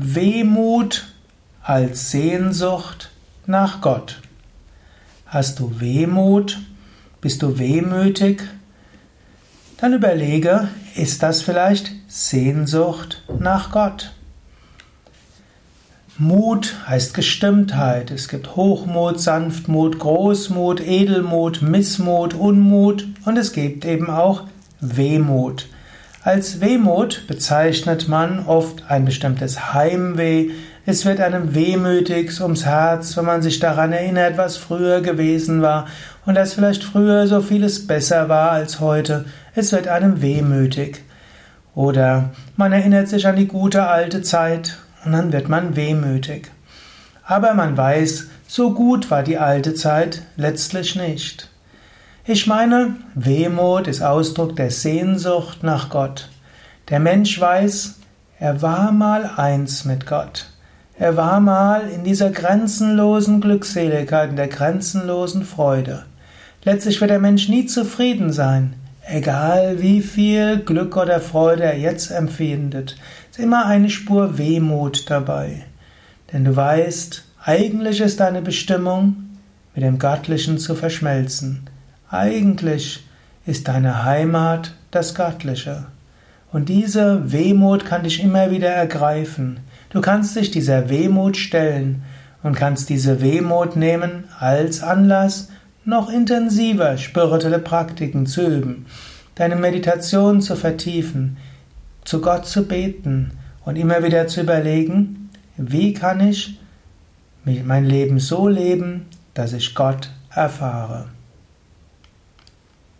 Wehmut als Sehnsucht nach Gott. Hast du Wehmut? Bist du wehmütig? Dann überlege, ist das vielleicht Sehnsucht nach Gott? Mut heißt Gestimmtheit. Es gibt Hochmut, Sanftmut, Großmut, Edelmut, Missmut, Unmut und es gibt eben auch Wehmut. Als Wehmut bezeichnet man oft ein bestimmtes Heimweh. Es wird einem wehmütig ums Herz, wenn man sich daran erinnert, was früher gewesen war und dass vielleicht früher so vieles besser war als heute. Es wird einem wehmütig. Oder man erinnert sich an die gute alte Zeit und dann wird man wehmütig. Aber man weiß, so gut war die alte Zeit letztlich nicht. Ich meine, Wehmut ist Ausdruck der Sehnsucht nach Gott. Der Mensch weiß, er war mal eins mit Gott. Er war mal in dieser grenzenlosen Glückseligkeit, in der grenzenlosen Freude. Letztlich wird der Mensch nie zufrieden sein, egal wie viel Glück oder Freude er jetzt empfindet. Es ist immer eine Spur Wehmut dabei. Denn du weißt, eigentlich ist deine Bestimmung, mit dem Göttlichen zu verschmelzen. Eigentlich ist deine Heimat das Göttliche. Und diese Wehmut kann dich immer wieder ergreifen. Du kannst dich dieser Wehmut stellen und kannst diese Wehmut nehmen als Anlass, noch intensiver spirituelle Praktiken zu üben, deine Meditation zu vertiefen, zu Gott zu beten und immer wieder zu überlegen, wie kann ich mein Leben so leben, dass ich Gott erfahre.